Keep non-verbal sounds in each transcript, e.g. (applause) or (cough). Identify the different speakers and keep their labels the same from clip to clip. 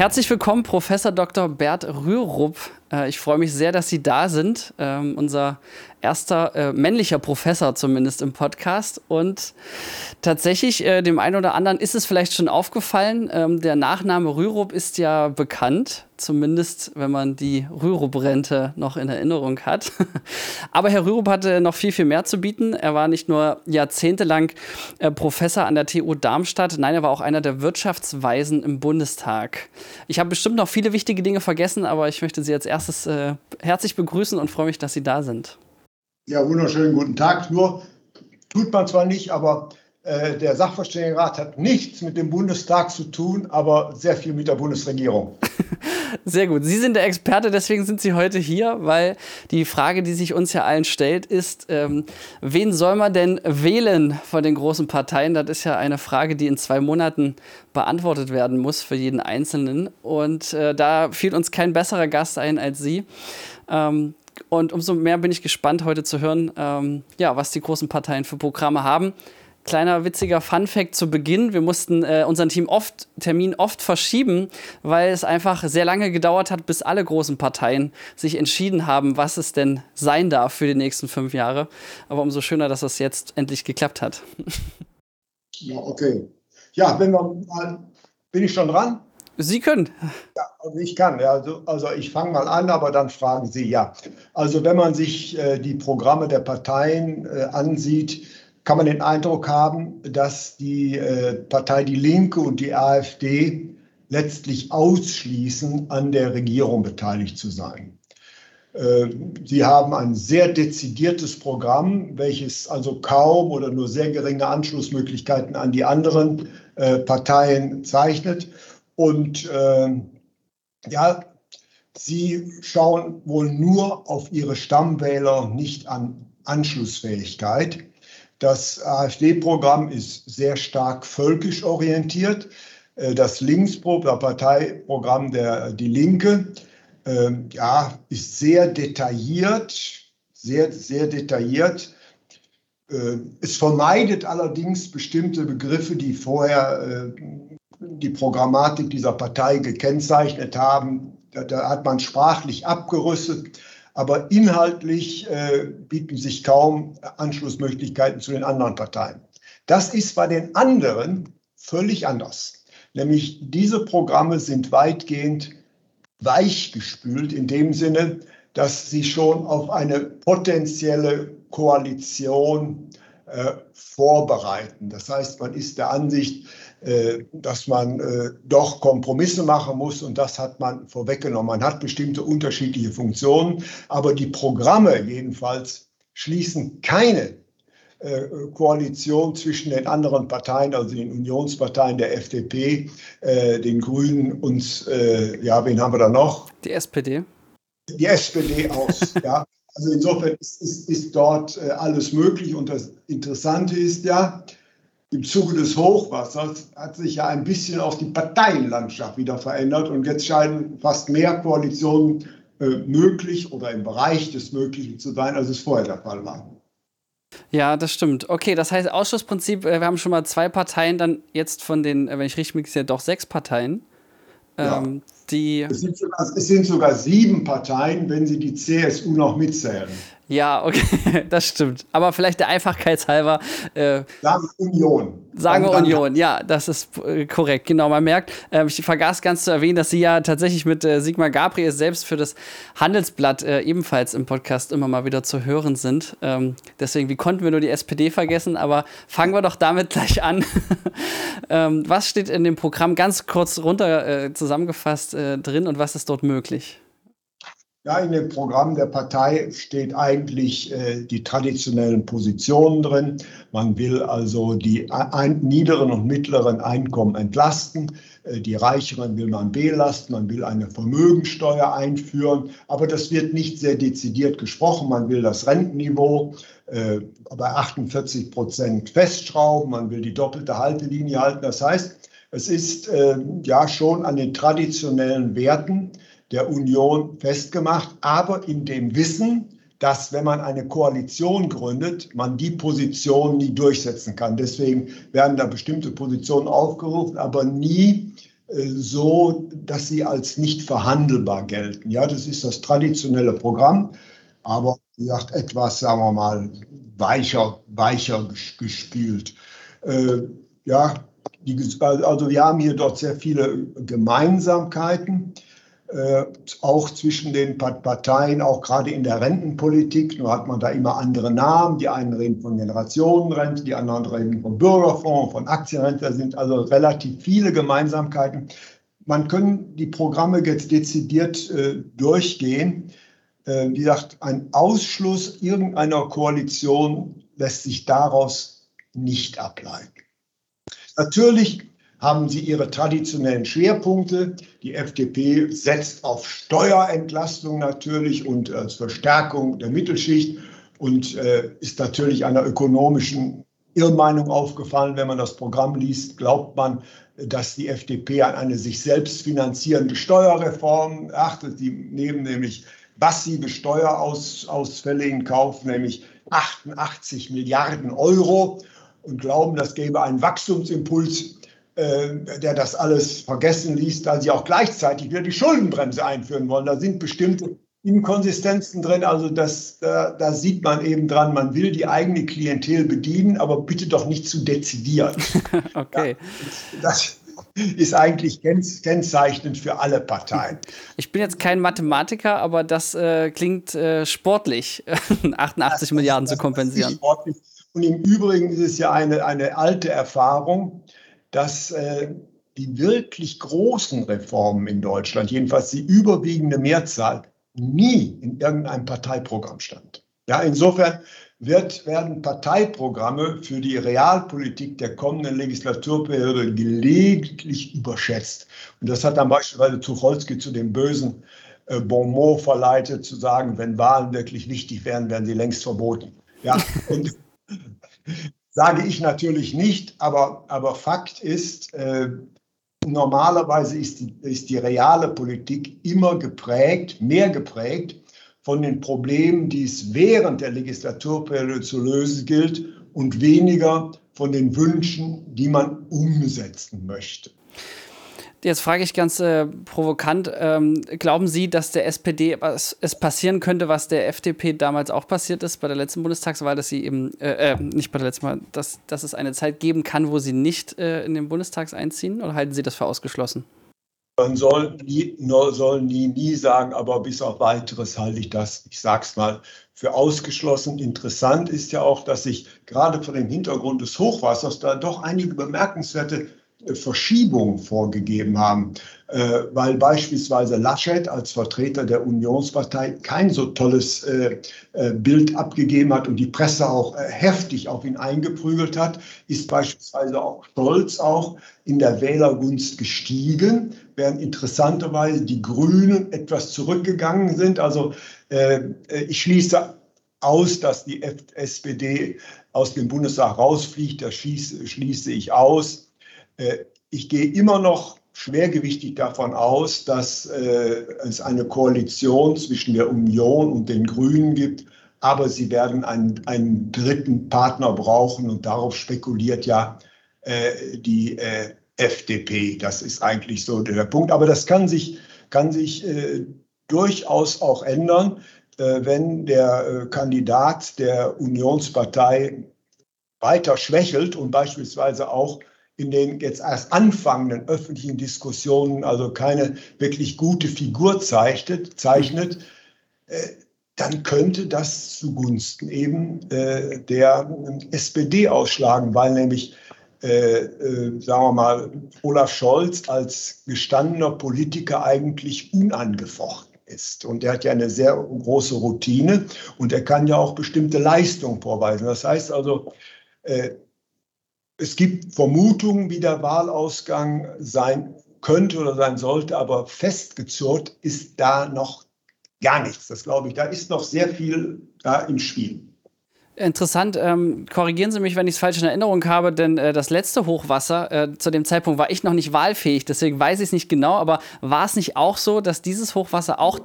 Speaker 1: Herzlich willkommen, Professor Dr. Bert Rührup. Äh, ich freue mich sehr, dass Sie da sind. Ähm, unser erster äh, männlicher Professor zumindest im Podcast. Und tatsächlich, äh, dem einen oder anderen ist es vielleicht schon aufgefallen, ähm, der Nachname Rürup ist ja bekannt, zumindest wenn man die Rürup-Rente noch in Erinnerung hat. (laughs) Aber Herr Rürup hatte noch viel, viel mehr zu bieten. Er war nicht nur jahrzehntelang äh, Professor an der TU Darmstadt, nein, er war auch einer der Wirtschaftsweisen im Bundestag. Ich habe bestimmt noch viele wichtige Dinge vergessen, aber ich möchte Sie als erstes äh, herzlich begrüßen und freue mich, dass Sie da sind.
Speaker 2: Ja, wunderschönen guten Tag. Nur tut man zwar nicht, aber der Sachverständigenrat hat nichts mit dem Bundestag zu tun, aber sehr viel mit der Bundesregierung. (laughs)
Speaker 1: Sehr gut. Sie sind der Experte, deswegen sind Sie heute hier, weil die Frage, die sich uns ja allen stellt, ist, ähm, wen soll man denn wählen von den großen Parteien? Das ist ja eine Frage, die in zwei Monaten beantwortet werden muss für jeden Einzelnen. Und äh, da fiel uns kein besserer Gast ein als Sie. Ähm, und umso mehr bin ich gespannt, heute zu hören, ähm, ja, was die großen Parteien für Programme haben. Kleiner witziger Fun-Fact zu Beginn: Wir mussten äh, unseren Team oft, Termin oft verschieben, weil es einfach sehr lange gedauert hat, bis alle großen Parteien sich entschieden haben, was es denn sein darf für die nächsten fünf Jahre. Aber umso schöner, dass es jetzt endlich geklappt hat. (laughs)
Speaker 2: Ja, okay. Ja, wenn wir mal, bin ich schon dran?
Speaker 1: Sie können.
Speaker 2: Ja, also ich kann. Ja, also, also ich fange mal an, aber dann fragen Sie ja. Also wenn man sich äh, die Programme der Parteien äh, ansieht, kann man den Eindruck haben, dass die äh, Partei Die Linke und die AfD letztlich ausschließen, an der Regierung beteiligt zu sein. Äh, sie haben ein sehr dezidiertes Programm, welches also kaum oder nur sehr geringe Anschlussmöglichkeiten an die anderen äh, Parteien zeichnet. Und äh, ja, sie schauen wohl nur auf ihre Stammwähler, nicht an Anschlussfähigkeit. Das AfD-Programm ist sehr stark völkisch orientiert. Äh, das Linksparteiprogramm der Die Linke äh, ja, ist sehr detailliert, sehr, sehr detailliert. Äh, es vermeidet allerdings bestimmte Begriffe, die vorher äh, die Programmatik dieser Partei gekennzeichnet haben. Da hat man sprachlich abgerüstet, aber inhaltlich äh, bieten sich kaum Anschlussmöglichkeiten zu den anderen Parteien. Das ist bei den anderen völlig anders. Nämlich diese Programme sind weitgehend weichgespült in dem Sinne, dass sie schon auf eine potenzielle Koalition äh, vorbereiten. Das heißt, man ist der Ansicht, dass man äh, doch Kompromisse machen muss und das hat man vorweggenommen. Man hat bestimmte unterschiedliche Funktionen, aber die Programme jedenfalls schließen keine äh, Koalition zwischen den anderen Parteien, also den Unionsparteien der FDP, den Grünen und, ja, wen haben wir da noch?
Speaker 1: Die SPD.
Speaker 2: Die SPD aus, (laughs) ja. Also insofern ist, ist, ist dort alles möglich und das Interessante ist ja, im Zuge des Hochwassers hat sich ja ein bisschen auch die Parteienlandschaft wieder verändert und jetzt scheinen fast mehr Koalitionen äh, möglich oder im Bereich des Möglichen zu sein, als es vorher der Fall war.
Speaker 1: Ja, das stimmt. Okay, das heißt Ausschussprinzip, äh, wir haben schon mal zwei Parteien, dann jetzt von den, äh, wenn ich richtig bin, ja doch sechs Parteien.
Speaker 2: Ähm, ja. die es sind, sogar, es sind sogar sieben Parteien, wenn Sie die CSU noch mitzählen.
Speaker 1: Ja, okay, (laughs) das stimmt. Aber vielleicht der Einfachkeit halber.
Speaker 2: Äh, sagen Union.
Speaker 1: Sagen wir Union, ja, das ist äh, korrekt. Genau, man merkt, äh, ich vergaß ganz zu erwähnen, dass Sie ja tatsächlich mit äh, Sigmar Gabriel selbst für das Handelsblatt äh, ebenfalls im Podcast immer mal wieder zu hören sind. Ähm, deswegen, wie konnten wir nur die SPD vergessen? Aber fangen wir doch damit (laughs) gleich an. (laughs) ähm, was steht in dem Programm ganz kurz runter äh, zusammengefasst drin und was ist dort möglich?
Speaker 2: Ja, in dem Programm der Partei steht eigentlich äh, die traditionellen Positionen drin. Man will also die ein, niederen und mittleren Einkommen entlasten. Äh, die Reicheren will man belasten. Man will eine Vermögensteuer einführen. Aber das wird nicht sehr dezidiert gesprochen. Man will das Rentenniveau äh, bei 48 Prozent festschrauben. Man will die doppelte Haltelinie halten. Das heißt, es ist äh, ja schon an den traditionellen Werten der Union festgemacht, aber in dem Wissen, dass wenn man eine Koalition gründet, man die Position nie durchsetzen kann. Deswegen werden da bestimmte Positionen aufgerufen, aber nie äh, so, dass sie als nicht verhandelbar gelten. Ja, das ist das traditionelle Programm, aber wie gesagt, etwas, sagen wir mal, weicher, weicher gespielt. Äh, ja, die, also wir haben hier dort sehr viele Gemeinsamkeiten, äh, auch zwischen den Parteien, auch gerade in der Rentenpolitik. Nur hat man da immer andere Namen. Die einen reden von Generationenrente, die anderen reden von Bürgerfonds, von Aktienrente. Da sind also relativ viele Gemeinsamkeiten. Man kann die Programme jetzt dezidiert äh, durchgehen. Äh, wie gesagt, ein Ausschluss irgendeiner Koalition lässt sich daraus nicht ableiten. Natürlich haben sie ihre traditionellen Schwerpunkte. Die FDP setzt auf Steuerentlastung natürlich und als Verstärkung der Mittelschicht und äh, ist natürlich einer ökonomischen Irrmeinung aufgefallen. Wenn man das Programm liest, glaubt man, dass die FDP an eine sich selbst finanzierende Steuerreform achtet. Sie nehmen nämlich massive Steuerausfälle in Kauf, nämlich 88 Milliarden Euro und glauben, das gäbe einen Wachstumsimpuls, äh, der das alles vergessen ließ, da sie auch gleichzeitig wieder die Schuldenbremse einführen wollen. Da sind bestimmte Inkonsistenzen drin. Also das, da, da, sieht man eben dran, man will die eigene Klientel bedienen, aber bitte doch nicht zu dezidiert. (laughs)
Speaker 1: okay.
Speaker 2: Ja, das, ist eigentlich kennzeichnend für alle Parteien.
Speaker 1: Ich bin jetzt kein Mathematiker, aber das äh, klingt äh, sportlich, (laughs) 88 das, Milliarden das, zu kompensieren.
Speaker 2: Und im Übrigen ist es ja eine, eine alte Erfahrung, dass äh, die wirklich großen Reformen in Deutschland, jedenfalls die überwiegende Mehrzahl, nie in irgendeinem Parteiprogramm stand. Ja, insofern wird, werden Parteiprogramme für die Realpolitik der kommenden Legislaturperiode gelegentlich überschätzt. Und das hat dann beispielsweise Tucholsky zu dem bösen äh, Bonmot verleitet, zu sagen, wenn Wahlen wirklich wichtig wären, wären sie längst verboten. Ja, und sage ich natürlich nicht, aber, aber Fakt ist, äh, normalerweise ist die, ist die reale Politik immer geprägt, mehr geprägt von den Problemen, die es während der Legislaturperiode zu lösen gilt und weniger von den Wünschen, die man umsetzen möchte.
Speaker 1: Jetzt frage ich ganz äh, provokant, ähm, glauben Sie, dass der SPD was, es passieren könnte, was der FDP damals auch passiert ist bei der letzten Bundestagswahl, dass sie eben, äh, äh, nicht bei der letzten Wahl, dass, dass es eine Zeit geben kann, wo sie nicht äh, in den Bundestag einziehen? Oder halten Sie das für ausgeschlossen?
Speaker 2: Man soll nie, soll nie, nie sagen, aber bis auf weiteres halte ich das, ich sage es mal, für ausgeschlossen. Interessant ist ja auch, dass sich gerade vor dem Hintergrund des Hochwassers da doch einige bemerkenswerte Verschiebungen vorgegeben haben, äh, weil beispielsweise Laschet als Vertreter der Unionspartei kein so tolles äh, äh, Bild abgegeben hat und die Presse auch heftig auf ihn eingeprügelt hat, ist beispielsweise auch Scholz auch in der Wählergunst gestiegen, während interessanterweise die Grünen etwas zurückgegangen sind. Also ich schließe aus, dass die SPD aus dem Bundestag rausfliegt. Das schließe ich aus. Äh, ich gehe immer noch schwergewichtig davon aus, dass äh, es eine Koalition zwischen der Union und den Grünen gibt, aber sie werden einen, einen dritten Partner brauchen und darauf spekuliert ja äh, die FDP. Das ist eigentlich so der Punkt. Aber das kann sich, kann sich durchaus auch ändern, wenn der Kandidat der Unionspartei weiter schwächelt und beispielsweise auch in den jetzt erst anfangenden öffentlichen Diskussionen also keine wirklich gute Figur zeichnet, zeichnet äh, dann könnte das zugunsten eben äh, der SPD ausschlagen, weil nämlich, äh, äh, sagen wir mal, Olaf Scholz als gestandener Politiker eigentlich unangefochten ist. Und er hat ja eine sehr große Routine und er kann ja auch bestimmte Leistungen vorweisen. Das heißt also, äh, es gibt Vermutungen, wie der Wahlausgang sein könnte oder sein sollte, aber festgezurrt ist da noch gar nichts. Das glaube ich. Da ist noch sehr viel da im Spiel.
Speaker 1: Interessant, ähm, korrigieren Sie mich, wenn ich es falsch in Erinnerung habe, denn äh, das letzte Hochwasser, äh, zu dem Zeitpunkt war ich noch nicht wahlfähig, deswegen weiß ich es nicht genau, aber war es nicht auch so, dass dieses Hochwasser auch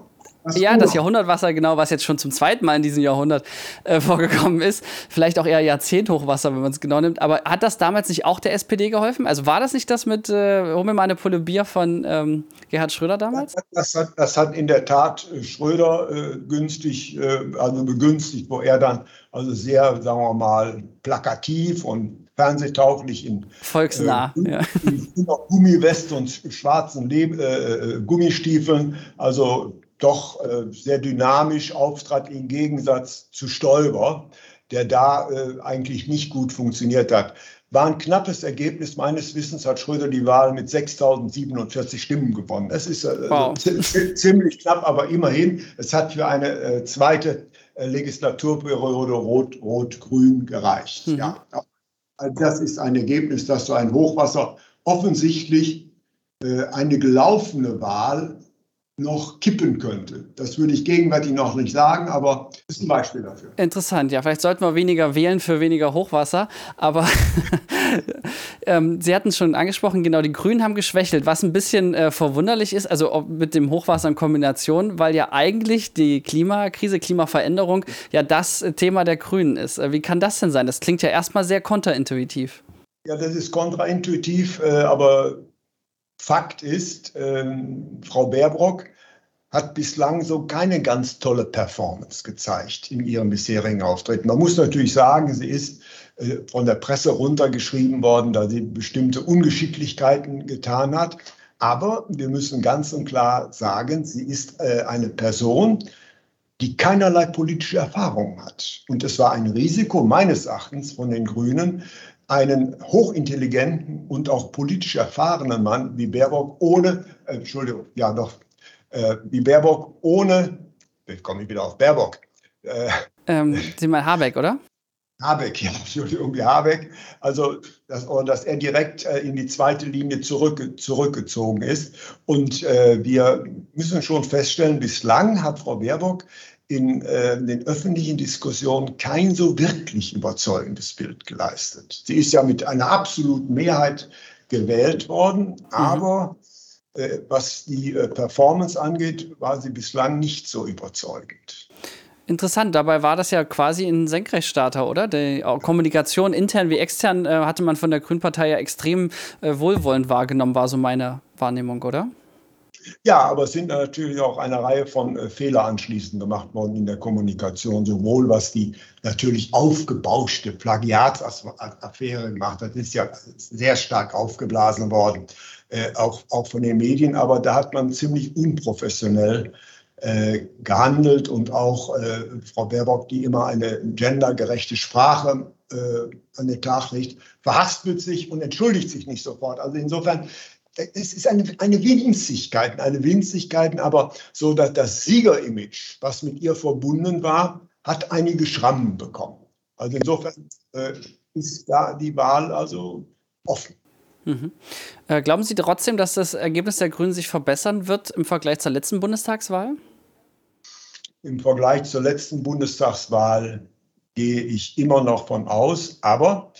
Speaker 1: Das ja, das Jahrhundertwasser, genau, was jetzt schon zum zweiten Mal in diesem Jahrhundert äh, (laughs) vorgekommen ist. Vielleicht auch eher Jahrzehnthochwasser, wenn man es genau nimmt. Aber hat das damals nicht auch der SPD geholfen? Also war das nicht das mit, äh, hol mir mal eine Pulle Bier von ähm, Gerhard Schröder damals?
Speaker 2: Das hat, das hat in der Tat äh, Schröder äh, günstig, äh, also begünstigt, wo er dann also sehr, sagen wir mal, plakativ und fernsehtauglich in
Speaker 1: volksnah, äh, ja.
Speaker 2: Gummiwest und schwarzen Le äh, Gummistiefeln. Also doch äh, sehr dynamisch auftrat im Gegensatz zu Stoiber, der da äh, eigentlich nicht gut funktioniert hat. War ein knappes Ergebnis. Meines Wissens hat Schröder die Wahl mit 6.047 Stimmen gewonnen. Das ist äh, wow. (laughs) ziemlich knapp, aber immerhin, es hat für eine äh, zweite äh, Legislaturperiode Rot-Rot-Grün gereicht. Mhm. Ja. Also das ist ein Ergebnis, dass so ein Hochwasser offensichtlich äh, eine gelaufene Wahl noch kippen könnte. Das würde ich gegenwärtig noch nicht sagen, aber ist ein Beispiel dafür.
Speaker 1: Interessant, ja. Vielleicht sollten wir weniger wählen für weniger Hochwasser. Aber (laughs) ähm, Sie hatten es schon angesprochen, genau, die Grünen haben geschwächelt, was ein bisschen äh, verwunderlich ist, also mit dem Hochwasser in Kombination, weil ja eigentlich die Klimakrise, Klimaveränderung ja das äh, Thema der Grünen ist. Äh, wie kann das denn sein? Das klingt ja erstmal sehr kontraintuitiv.
Speaker 2: Ja, das ist kontraintuitiv, äh, aber Fakt ist, ähm, Frau Baerbrock hat bislang so keine ganz tolle Performance gezeigt in ihrem bisherigen Auftreten. Man muss natürlich sagen, sie ist äh, von der Presse runtergeschrieben worden, da sie bestimmte Ungeschicklichkeiten getan hat. Aber wir müssen ganz und klar sagen, sie ist äh, eine Person, die keinerlei politische Erfahrung hat. Und es war ein Risiko meines Erachtens von den Grünen, einen hochintelligenten und auch politisch erfahrenen Mann wie Baerbock ohne, äh, Entschuldigung, ja doch, äh, wie Baerbock ohne, jetzt komme ich wieder auf Baerbock.
Speaker 1: Äh, ähm, Sie meinen Habeck, oder?
Speaker 2: Habeck, (laughs) ja, Entschuldigung, wie Habeck. Also, dass, dass er direkt äh, in die zweite Linie zurück, zurückgezogen ist. Und äh, wir müssen schon feststellen, bislang hat Frau Baerbock in äh, den öffentlichen Diskussionen kein so wirklich überzeugendes Bild geleistet. Sie ist ja mit einer absoluten Mehrheit gewählt worden, mhm. aber äh, was die äh, Performance angeht, war sie bislang nicht so überzeugend.
Speaker 1: Interessant, dabei war das ja quasi ein Senkrechtstarter, oder? Die Kommunikation intern wie extern äh, hatte man von der Grünpartei ja extrem äh, wohlwollend wahrgenommen, war so meine Wahrnehmung, oder?
Speaker 2: Ja, aber es sind natürlich auch eine Reihe von äh, Fehler anschließend gemacht worden in der Kommunikation, sowohl was die natürlich aufgebauschte Plagiatsaffäre gemacht hat, ist ja sehr stark aufgeblasen worden, äh, auch, auch von den Medien, aber da hat man ziemlich unprofessionell äh, gehandelt und auch äh, Frau Baerbock, die immer eine gendergerechte Sprache äh, an den Tag legt, verhaspelt sich und entschuldigt sich nicht sofort. Also insofern es ist eine, eine Winzigkeit, eine Winzigkeit, aber so dass das Siegerimage, was mit ihr verbunden war, hat einige Schrammen bekommen. Also insofern äh, ist da die Wahl also offen.
Speaker 1: Mhm. Äh, glauben Sie trotzdem, dass das Ergebnis der Grünen sich verbessern wird im Vergleich zur letzten Bundestagswahl?
Speaker 2: Im Vergleich zur letzten Bundestagswahl gehe ich immer noch von aus, aber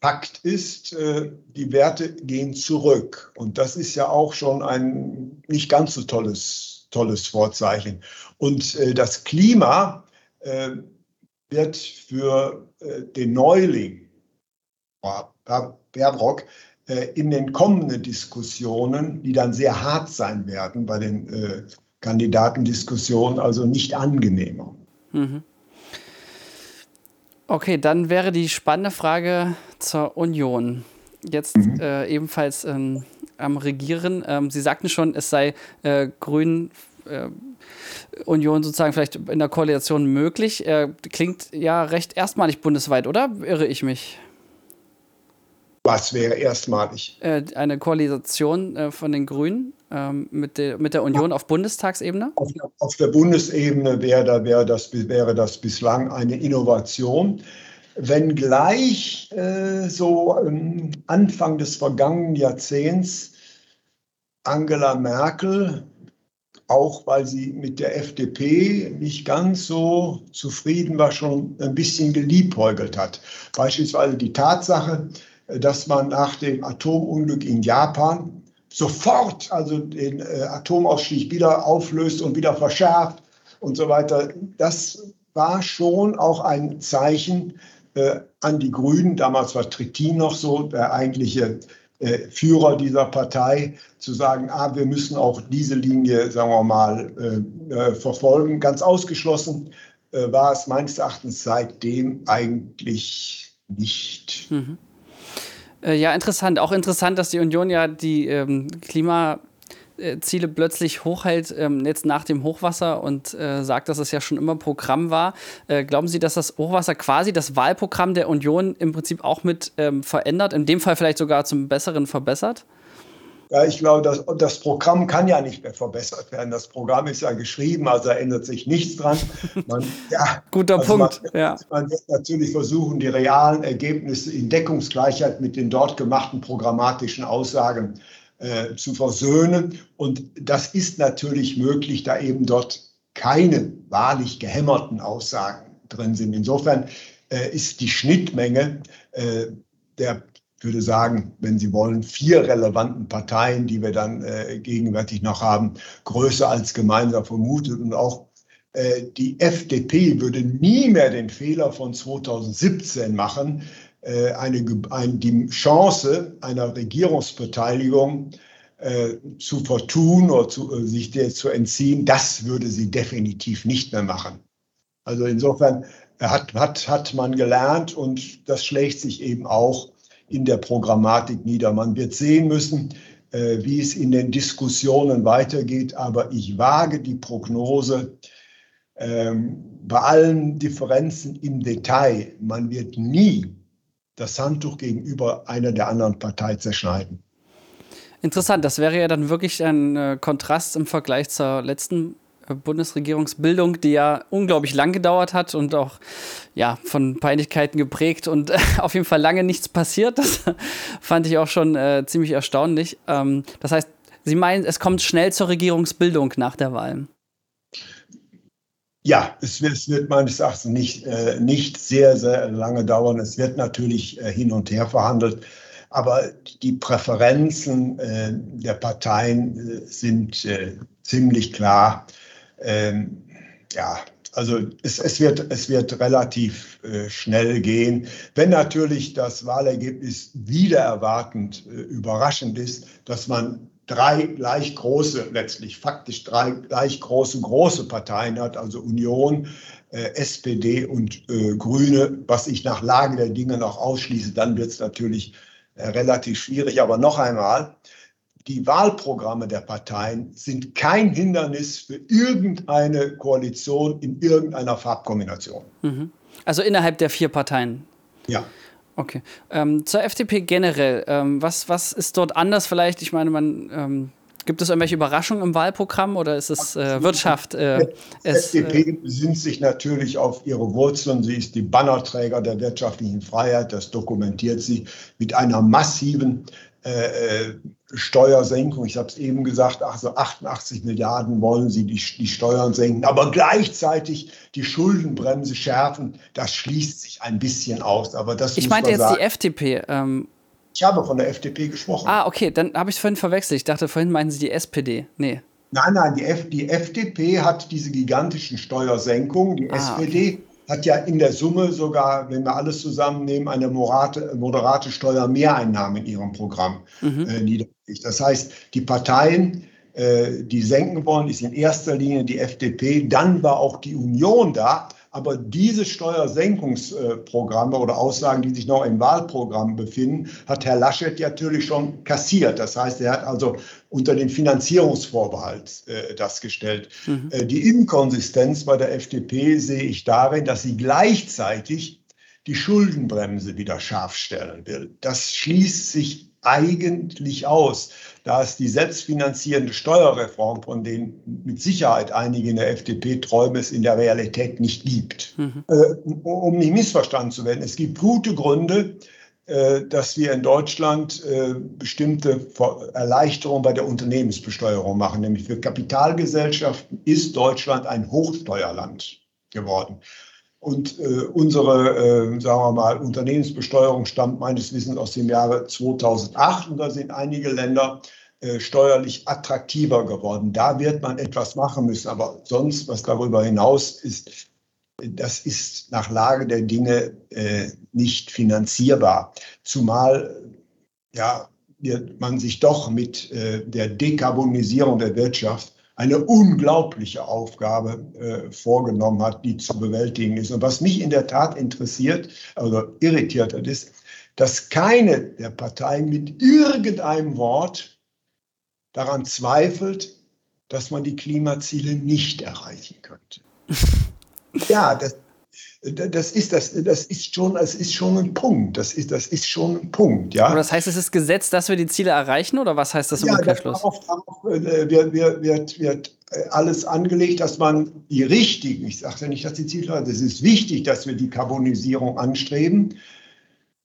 Speaker 2: Fakt ist, äh, die Werte gehen zurück. Und das ist ja auch schon ein nicht ganz so tolles, tolles Vorzeichen. Und äh, das Klima wird für den Neuling, Baerbock, in den kommenden Diskussionen, die dann sehr hart sein werden bei den Kandidatendiskussionen, also nicht angenehmer. Mhm.
Speaker 1: Okay, dann wäre die spannende Frage zur Union. Jetzt mhm. äh, ebenfalls ähm, am Regieren. Ähm, Sie sagten schon, es sei äh, Grün. Äh, Union sozusagen vielleicht in der Koalition möglich. Äh, klingt ja recht erstmalig bundesweit, oder? Irre ich mich?
Speaker 2: Was wäre erstmalig?
Speaker 1: Äh, eine Koalition von den Grünen ähm, mit, der, mit der Union auf Bundestagsebene?
Speaker 2: Auf, auf der Bundesebene wäre, da wäre, das, wäre das bislang eine Innovation. Wenngleich äh, so ähm, Anfang des vergangenen Jahrzehnts Angela Merkel, auch weil sie mit der FDP nicht ganz so zufrieden war, schon ein bisschen geliebäugelt hat. Beispielsweise die Tatsache, dass man nach dem Atomunglück in Japan sofort also den äh, Atomausstieg wieder auflöst und wieder verschärft und so weiter. Das war schon auch ein Zeichen äh, an die Grünen. Damals war Trittin noch so der eigentliche äh, Führer dieser Partei, zu sagen, ah, wir müssen auch diese Linie, sagen wir mal, äh, äh verfolgen. Ganz ausgeschlossen äh, war es meines Erachtens seitdem eigentlich nicht. Mhm.
Speaker 1: Äh, ja, interessant. Auch interessant, dass die Union ja die ähm, Klimaziele plötzlich hochhält, ähm, jetzt nach dem Hochwasser und äh, sagt, dass es ja schon immer Programm war. Äh, glauben Sie, dass das Hochwasser quasi das Wahlprogramm der Union im Prinzip auch mit ähm, verändert, in dem Fall vielleicht sogar zum Besseren verbessert?
Speaker 2: Ja, ich glaube, das, das Programm kann ja nicht mehr verbessert werden. Das Programm ist ja geschrieben, also ändert sich nichts dran.
Speaker 1: Man, (laughs) ja, Guter also Punkt.
Speaker 2: Man, ja. man, wird natürlich versuchen, die realen Ergebnisse in Deckungsgleichheit mit den dort gemachten programmatischen Aussagen äh, zu versöhnen. Und das ist natürlich möglich, da eben dort keine wahrlich gehämmerten Aussagen drin sind. Insofern äh, ist die Schnittmenge äh, der würde sagen, wenn Sie wollen, vier relevanten Parteien, die wir dann äh, gegenwärtig noch haben, größer als gemeinsam vermutet. Und auch äh, die FDP würde nie mehr den Fehler von 2017 machen, äh, eine, ein, die Chance einer Regierungsbeteiligung äh, zu vertun oder zu, äh, sich der zu entziehen. Das würde sie definitiv nicht mehr machen. Also insofern hat, hat, hat man gelernt und das schlägt sich eben auch in der Programmatik nieder. Man wird sehen müssen, äh, wie es in den Diskussionen weitergeht, aber ich wage die Prognose, ähm, bei allen Differenzen im Detail, man wird nie das Handtuch gegenüber einer der anderen Partei zerschneiden.
Speaker 1: Interessant, das wäre ja dann wirklich ein äh, Kontrast im Vergleich zur letzten Bundesregierungsbildung, die ja unglaublich lang gedauert hat und auch ja, von Peinlichkeiten geprägt und äh, (laughs) auf jeden Fall lange nichts passiert. Das (laughs) fand ich auch schon äh, ziemlich erstaunlich. Ähm, das heißt, Sie meinen, es kommt schnell zur Regierungsbildung nach der Wahl?
Speaker 2: Ja, es wird, es wird meines Erachtens nicht, äh, nicht sehr, sehr lange dauern. Es wird natürlich äh, hin und her verhandelt. Aber die Präferenzen äh, der Parteien äh, sind ziemlich klar. Ähm, ja, also es, es, wird, es wird relativ äh, schnell gehen. Wenn natürlich das Wahlergebnis wieder erwartend äh, überraschend ist, dass man drei gleich große, letztlich faktisch drei gleich große, große Parteien hat, also Union, äh, SPD und äh, Grüne, was ich nach Lage der Dinge noch ausschließe, dann wird es natürlich äh, relativ schwierig. Aber noch einmal, die Wahlprogramme der Parteien sind kein Hindernis für irgendeine Koalition in irgendeiner Farbkombination.
Speaker 1: Mhm. Also innerhalb der vier Parteien.
Speaker 2: Ja.
Speaker 1: Okay. Ähm, zur FDP generell. Ähm, was, was ist dort anders vielleicht? Ich meine, man. Ähm, gibt es irgendwelche Überraschungen im Wahlprogramm oder ist es äh, Wirtschaft? Äh,
Speaker 2: die FDP äh, besinnt sich natürlich auf ihre Wurzeln. Sie ist die Bannerträger der wirtschaftlichen Freiheit. Das dokumentiert sie mit einer massiven äh, äh, Steuersenkung. Ich habe es eben gesagt, also 88 Milliarden wollen sie die, die Steuern senken, aber gleichzeitig die Schuldenbremse schärfen. Das schließt sich ein bisschen aus. Aber das
Speaker 1: ich meinte jetzt sagen. die FDP. Ähm
Speaker 2: ich habe von der FDP gesprochen.
Speaker 1: Ah, okay, dann habe ich es vorhin verwechselt. Ich dachte, vorhin meinen Sie die SPD. Nee.
Speaker 2: Nein, nein, die, F die FDP hat diese gigantischen Steuersenkungen. Die ah, SPD okay hat ja in der Summe sogar, wenn wir alles zusammennehmen, eine moderate, moderate Steuermehreinnahme in ihrem Programm mhm. äh, niedergelegt. Das heißt, die Parteien, äh, die senken wollen, ist in erster Linie die FDP. Dann war auch die Union da, aber diese Steuersenkungsprogramme oder Aussagen, die sich noch im Wahlprogramm befinden, hat Herr Laschet natürlich schon kassiert. Das heißt, er hat also unter den Finanzierungsvorbehalt äh, das gestellt. Mhm. Äh, die Inkonsistenz bei der FDP sehe ich darin, dass sie gleichzeitig die Schuldenbremse wieder scharf stellen will. Das schließt sich eigentlich aus, da es die selbstfinanzierende Steuerreform, von denen mit Sicherheit einige in der FDP träumen, es in der Realität nicht gibt. Mhm. Äh, um nicht missverstanden zu werden, es gibt gute Gründe, äh, dass wir in Deutschland äh, bestimmte Erleichterungen bei der Unternehmensbesteuerung machen. Nämlich für Kapitalgesellschaften ist Deutschland ein Hochsteuerland geworden. Und äh, unsere, äh, sagen wir mal, Unternehmensbesteuerung stammt meines Wissens aus dem Jahre 2008. Und da sind einige Länder äh, steuerlich attraktiver geworden. Da wird man etwas machen müssen. Aber sonst, was darüber hinaus ist, das ist nach Lage der Dinge äh, nicht finanzierbar. Zumal ja, man sich doch mit äh, der Dekarbonisierung der Wirtschaft eine unglaubliche Aufgabe äh, vorgenommen hat, die zu bewältigen ist. Und was mich in der Tat interessiert, also irritiert hat, ist, dass keine der Parteien mit irgendeinem Wort daran zweifelt, dass man die Klimaziele nicht erreichen könnte. (laughs) Ja, das, das ist, das, das ist schon, das ist schon ein Punkt. Das ist, das ist schon ein Punkt, ja.
Speaker 1: Aber das heißt, es ist Gesetz, dass wir die Ziele erreichen oder was heißt das im ja, Umkehrschluss?
Speaker 2: Darauf, darauf äh, wird, wird, wird, alles angelegt, dass man die richtigen, ich sage ja nicht, dass die Ziele, es ist wichtig, dass wir die Karbonisierung anstreben.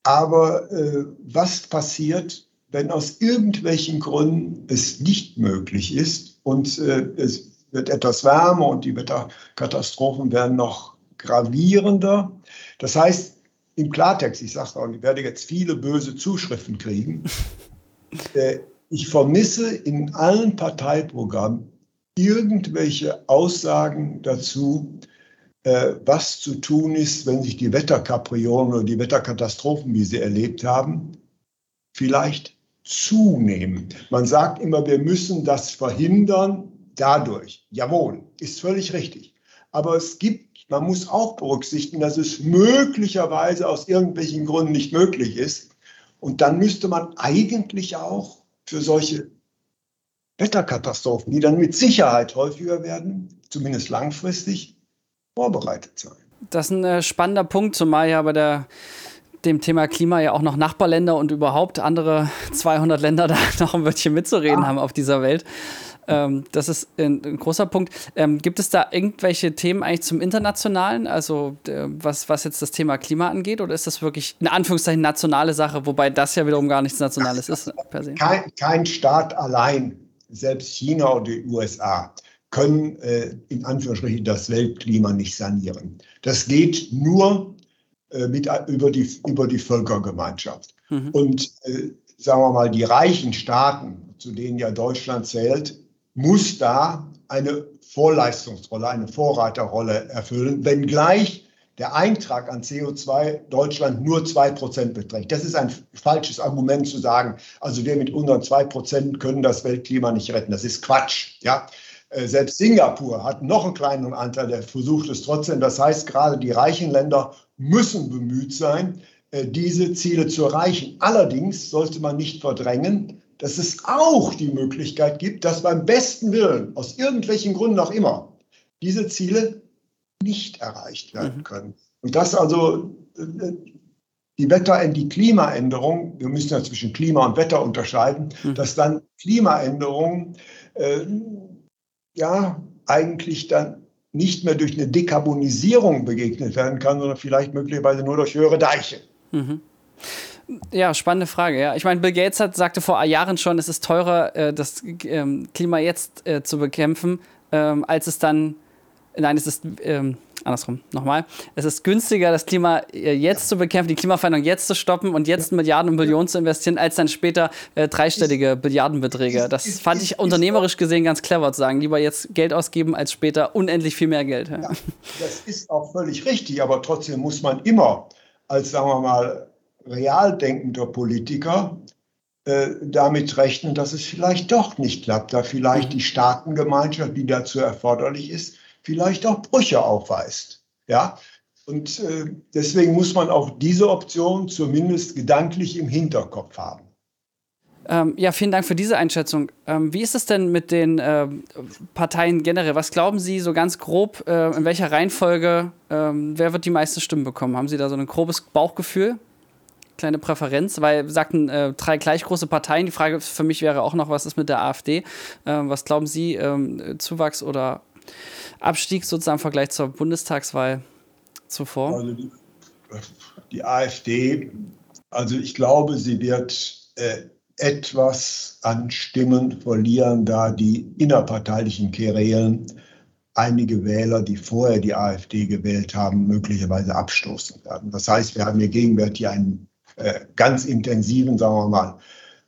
Speaker 2: Aber äh, was passiert, wenn aus irgendwelchen Gründen es nicht möglich ist und äh, es wird etwas wärmer und die Wetterkatastrophen werden noch gravierender. Das heißt, im Klartext, ich sage auch, ich werde jetzt viele böse Zuschriften kriegen. (laughs) Äh, ich vermisse in allen Parteiprogrammen irgendwelche Aussagen dazu, äh, was zu tun ist, wenn sich die Wetterkapriolen oder die Wetterkatastrophen, wie sie erlebt haben, vielleicht zunehmen. Man sagt immer, wir müssen das verhindern dadurch. Jawohl, ist völlig richtig. Aber es gibt, man muss auch berücksichtigen, dass es möglicherweise aus irgendwelchen Gründen nicht möglich ist. Und dann müsste man eigentlich auch für solche Wetterkatastrophen, die dann mit Sicherheit häufiger werden, zumindest langfristig, vorbereitet sein.
Speaker 1: Das ist ein äh, spannender Punkt, zumal ja bei der dem Thema Klima ja auch noch Nachbarländer und überhaupt andere 200 Länder (laughs) da noch ein Wörtchen mitzureden ja. haben auf dieser Welt. Ähm, das ist ein, ein großer Punkt. Ähm, gibt es da irgendwelche Themen eigentlich zum Internationalen, also äh, was, was jetzt das Thema Klima angeht, oder ist das wirklich in Anführungszeichen nationale Sache, wobei das ja wiederum gar nichts Nationales ist (laughs) per se?
Speaker 2: Kein, kein Staat allein, selbst China oder die USA, können äh, in Anführungsstrichen das Weltklima nicht sanieren. Das geht nur mit, über, die, über die Völkergemeinschaft. Mhm. Und äh, sagen wir mal, die reichen Staaten, zu denen ja Deutschland zählt, muss da eine Vorleistungsrolle, eine Vorreiterrolle erfüllen, wenngleich der Eintrag an CO2 Deutschland nur 2% beträgt. Das ist ein falsches Argument zu sagen, also wir mit unseren 2% können das Weltklima nicht retten. Das ist Quatsch. Ja? Äh, selbst Singapur hat noch einen kleineren Anteil, der versucht es trotzdem. Das heißt, gerade die reichen Länder müssen bemüht sein, äh, diese Ziele zu erreichen. Allerdings sollte man nicht verdrängen, dass es auch die Möglichkeit gibt, dass beim besten Willen, aus irgendwelchen Gründen auch immer, diese Ziele nicht erreicht werden mhm. können. Und dass also äh, die Wetter, die Klimaänderung, wir müssen ja zwischen Klima und Wetter unterscheiden, mhm. dass dann Klimaänderungen äh, ja eigentlich dann nicht mehr durch eine Dekarbonisierung begegnet werden kann, sondern vielleicht möglicherweise nur durch höhere Deiche. Mhm.
Speaker 1: Ja, spannende Frage. Ja. Ich meine, Bill Gates hat, sagte vor Jahren schon, es ist teurer, äh, das ähm, Klima jetzt äh, zu bekämpfen, ähm, als es dann. Nein, es ist ähm, andersrum. Nochmal. Es ist günstiger, das Klima äh, jetzt zu bekämpfen, die Klimaveränderung jetzt zu stoppen und jetzt Milliarden und Billionen zu investieren, als dann später äh, dreistellige Billiardenbeträge. Das fand ich unternehmerisch gesehen ganz clever zu sagen. Lieber jetzt Geld ausgeben, als später unendlich viel mehr Geld. Ja. Ja,
Speaker 2: das ist auch völlig richtig, aber trotzdem muss man immer als, sagen wir mal, real denkender Politiker äh, damit rechnen, dass es vielleicht doch nicht klappt, da vielleicht mhm. die Staatengemeinschaft, die dazu erforderlich ist, vielleicht auch Brüche aufweist. Ja? Und äh, deswegen muss man auch diese Option zumindest gedanklich im Hinterkopf haben.
Speaker 1: Ähm, ja, vielen Dank für diese Einschätzung. Ähm, wie ist es denn mit den äh, Parteien generell? Was glauben Sie so ganz grob, äh, in welcher Reihenfolge, äh, wer wird die meisten Stimmen bekommen? Haben Sie da so ein grobes Bauchgefühl? Kleine Präferenz, weil sagten äh, drei gleich große Parteien. Die Frage für mich wäre auch noch, was ist mit der AfD? Ähm, was glauben Sie, ähm, Zuwachs oder Abstieg sozusagen im Vergleich zur Bundestagswahl zuvor?
Speaker 2: Also die, die AfD, also ich glaube, sie wird äh, etwas an Stimmen verlieren, da die innerparteilichen Querelen einige Wähler, die vorher die AfD gewählt haben, möglicherweise abstoßen werden. Das heißt, wir haben hier gegenwärtig einen äh, ganz intensiven, sagen wir mal,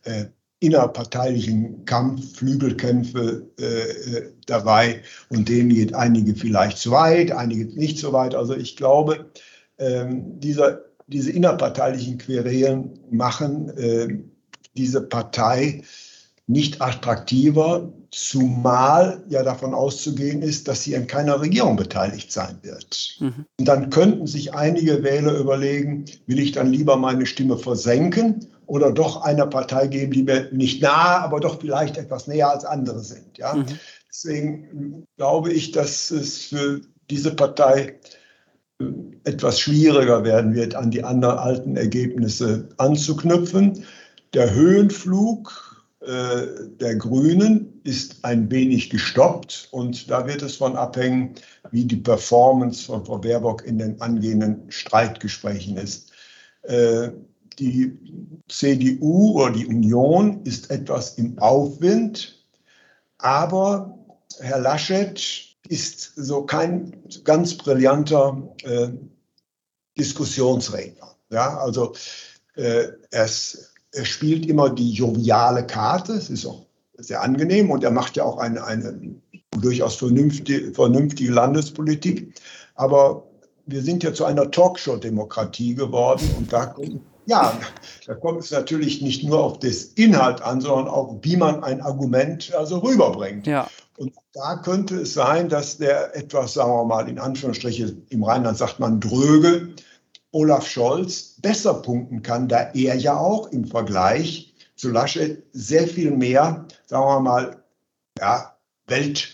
Speaker 2: äh, innerparteilichen Kampf, Flügelkämpfe äh, dabei und denen geht einige vielleicht zu weit, einige nicht so weit. Also ich glaube, ähm, dieser, diese innerparteilichen Querelen machen äh, diese Partei nicht attraktiver, zumal ja davon auszugehen ist, dass sie an keiner Regierung beteiligt sein wird. Mhm. Und dann könnten sich einige Wähler überlegen, will ich dann lieber meine Stimme versenken oder doch einer Partei geben, die mir nicht nahe, aber doch vielleicht etwas näher als andere sind. Ja? Mhm. Deswegen glaube ich, dass es für diese Partei äh, etwas schwieriger werden wird, an die anderen alten Ergebnisse anzuknüpfen. Der Höhenflug äh, der Grünen ist ein wenig gestoppt und da wird es von abhängen, wie die Performance von Frau Baerbock in den angehenden Streitgesprächen ist. Äh, die CDU oder die Union ist etwas im Aufwind, aber Herr Laschet ist so kein ganz brillanter äh, Diskussionsredner. Ja, also äh, es, er spielt immer die joviale Karte, es ist auch sehr angenehm und er macht ja auch eine, eine durchaus vernünftige, vernünftige Landespolitik. Aber wir sind ja zu einer Talkshow-Demokratie geworden und da ja, da kommt es natürlich nicht nur auf das Inhalt an, sondern auch, wie man ein Argument also rüberbringt. Ja. Und da könnte es sein, dass der etwas, sagen wir mal, in Anführungsstrichen, im Rheinland sagt man dröge, Olaf Scholz besser punkten kann, da er ja auch im Vergleich zu Laschet sehr viel mehr, sagen wir mal, ja, Welt-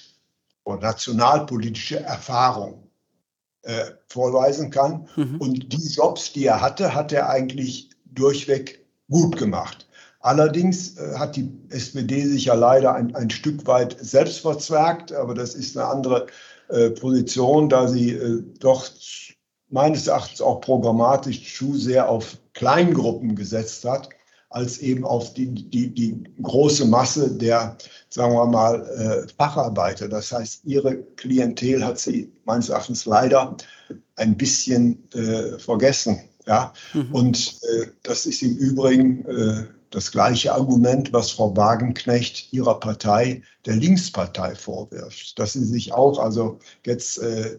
Speaker 2: und nationalpolitische Erfahrung äh, vorweisen kann. Mhm. Und die Jobs, die er hatte, hat er eigentlich durchweg gut gemacht. Allerdings äh, hat die SPD sich ja leider ein, ein Stück weit selbst verzwergt, aber das ist eine andere äh, Position, da sie äh, doch meines Erachtens auch programmatisch zu sehr auf Kleingruppen gesetzt hat als eben auf die, die, die große Masse der, sagen wir mal, äh, Facharbeiter. Das heißt, ihre Klientel hat sie meines Erachtens leider ein bisschen äh, vergessen. Ja? Mhm. Und äh, das ist im Übrigen äh, das gleiche Argument, was Frau Wagenknecht ihrer Partei, der Linkspartei, vorwirft, dass sie sich auch also jetzt äh,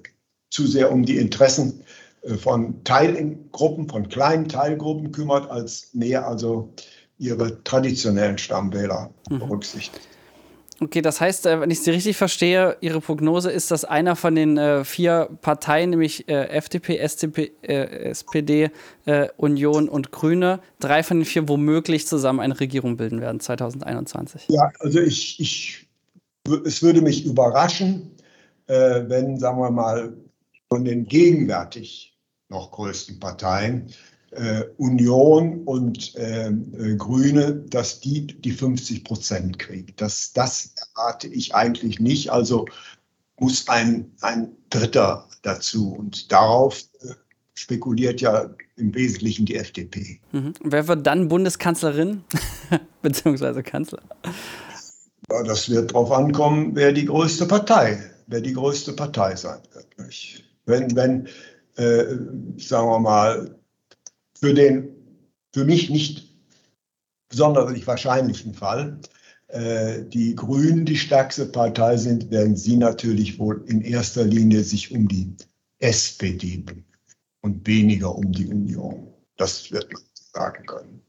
Speaker 2: zu sehr um die Interessen von Teilgruppen, von kleinen Teilgruppen kümmert, als mehr also ihre traditionellen Stammwähler mhm. berücksichtigt.
Speaker 1: Okay, das heißt, äh, wenn ich Sie richtig verstehe, Ihre Prognose ist, dass einer von den äh, vier Parteien, nämlich äh, FDP, SDP, äh, SPD, äh, Union und Grüne, drei von den vier womöglich zusammen eine Regierung bilden werden 2021.
Speaker 2: Ja, also ich, ich es würde mich überraschen, äh, wenn, sagen wir mal, von den gegenwärtig noch größten Parteien, äh, Union und ähm, äh, Grüne, dass die die 50 Prozent kriegen. Das, das erwarte ich eigentlich nicht. Also muss ein, ein Dritter dazu. Und darauf äh, spekuliert ja im Wesentlichen die FDP.
Speaker 1: Mhm. Wer wird dann Bundeskanzlerin (laughs) beziehungsweise Kanzler?
Speaker 2: Ja, das wird darauf ankommen, wer die größte Partei, wer die größte Partei sein wird. Wenn, wenn äh, sagen wir mal, für den für mich nicht sonderlich wahrscheinlichen Fall, äh, die Grünen die stärkste Partei sind, werden sie natürlich wohl in erster Linie sich um die SPD und weniger um die Union. Das wird man sagen können.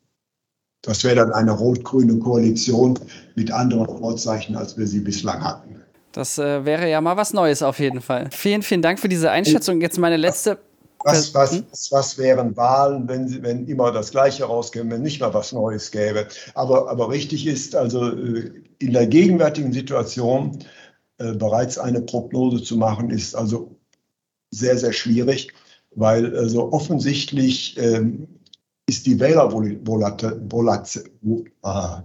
Speaker 2: Das wäre dann eine rot-grüne Koalition mit anderen Vorzeichen, als wir sie bislang hatten.
Speaker 1: Das äh, wäre ja mal was Neues auf jeden Fall. Vielen, vielen Dank für diese Einschätzung. Jetzt meine letzte.
Speaker 2: Was, was, hm? was, was wären Wahlen, wenn, sie, wenn immer das Gleiche rauskäme, wenn nicht mal was Neues gäbe? Aber, aber richtig ist, also äh, in der gegenwärtigen Situation äh, bereits eine Prognose zu machen, ist also sehr, sehr schwierig, weil also offensichtlich ähm, ist die Wählervolatilität, ah,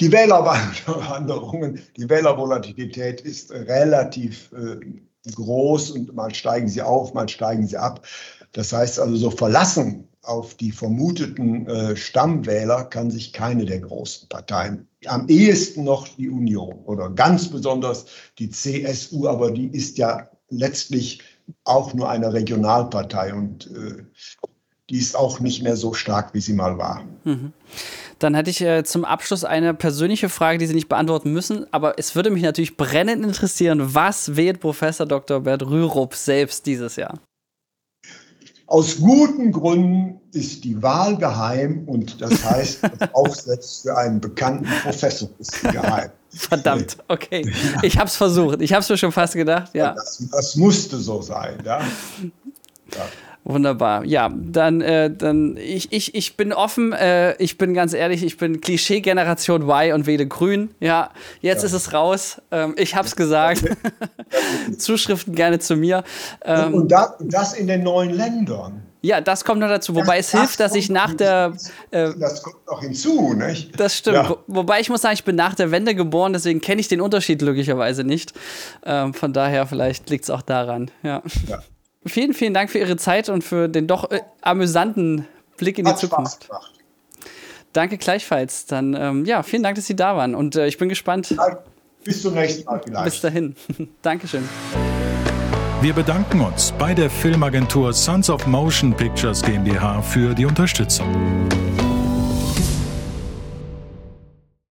Speaker 2: die Wählerwanderungen, die Wählervolatilität ist relativ äh, groß und mal steigen sie auf, mal steigen sie ab. Das heißt also, so verlassen auf die vermuteten äh, Stammwähler kann sich keine der großen Parteien, am ehesten noch die Union oder ganz besonders die CSU, aber die ist ja letztlich auch nur eine Regionalpartei und äh, die ist auch nicht mehr so stark, wie sie mal war. Mhm.
Speaker 1: Dann hätte ich äh, zum Abschluss eine persönliche Frage, die Sie nicht beantworten müssen, aber es würde mich natürlich brennend interessieren, was wählt Professor Dr. Bert Rürup selbst dieses Jahr?
Speaker 2: Aus guten Gründen ist die Wahl geheim und das heißt, das (laughs) Aufsatz für einen bekannten Professor ist geheim.
Speaker 1: Verdammt, okay. Ich habe es versucht. Ich habe es mir schon fast gedacht. Ja.
Speaker 2: Das, das musste so sein. Ja.
Speaker 1: ja. Wunderbar. Ja, dann, äh, dann ich, ich, ich bin offen, äh, ich bin ganz ehrlich, ich bin Klischee-Generation Y und wähle grün. Ja, jetzt ja. ist es raus. Ähm, ich hab's gesagt. (laughs) Zuschriften gerne zu mir.
Speaker 2: Ähm, und, das, das in den neuen Ländern.
Speaker 1: Ja, das kommt noch dazu. Wobei das, es hilft, dass ich nach der.
Speaker 2: Äh, das kommt noch hinzu, nicht?
Speaker 1: Das stimmt. Ja. Wo, wobei ich muss sagen, ich bin nach der Wende geboren, deswegen kenne ich den Unterschied glücklicherweise nicht. Ähm, von daher, vielleicht liegt es auch daran. Ja. ja vielen, vielen Dank für Ihre Zeit und für den doch äh, amüsanten Blick in die Hat Zukunft. Spaß gemacht. Danke gleichfalls. Dann, ähm, ja, vielen Dank, dass Sie da waren und äh, ich bin gespannt.
Speaker 2: Bis zum nächsten Mal
Speaker 1: vielleicht. Bis dahin. (laughs) Dankeschön.
Speaker 3: Wir bedanken uns bei der Filmagentur Sons of Motion Pictures GmbH für die Unterstützung.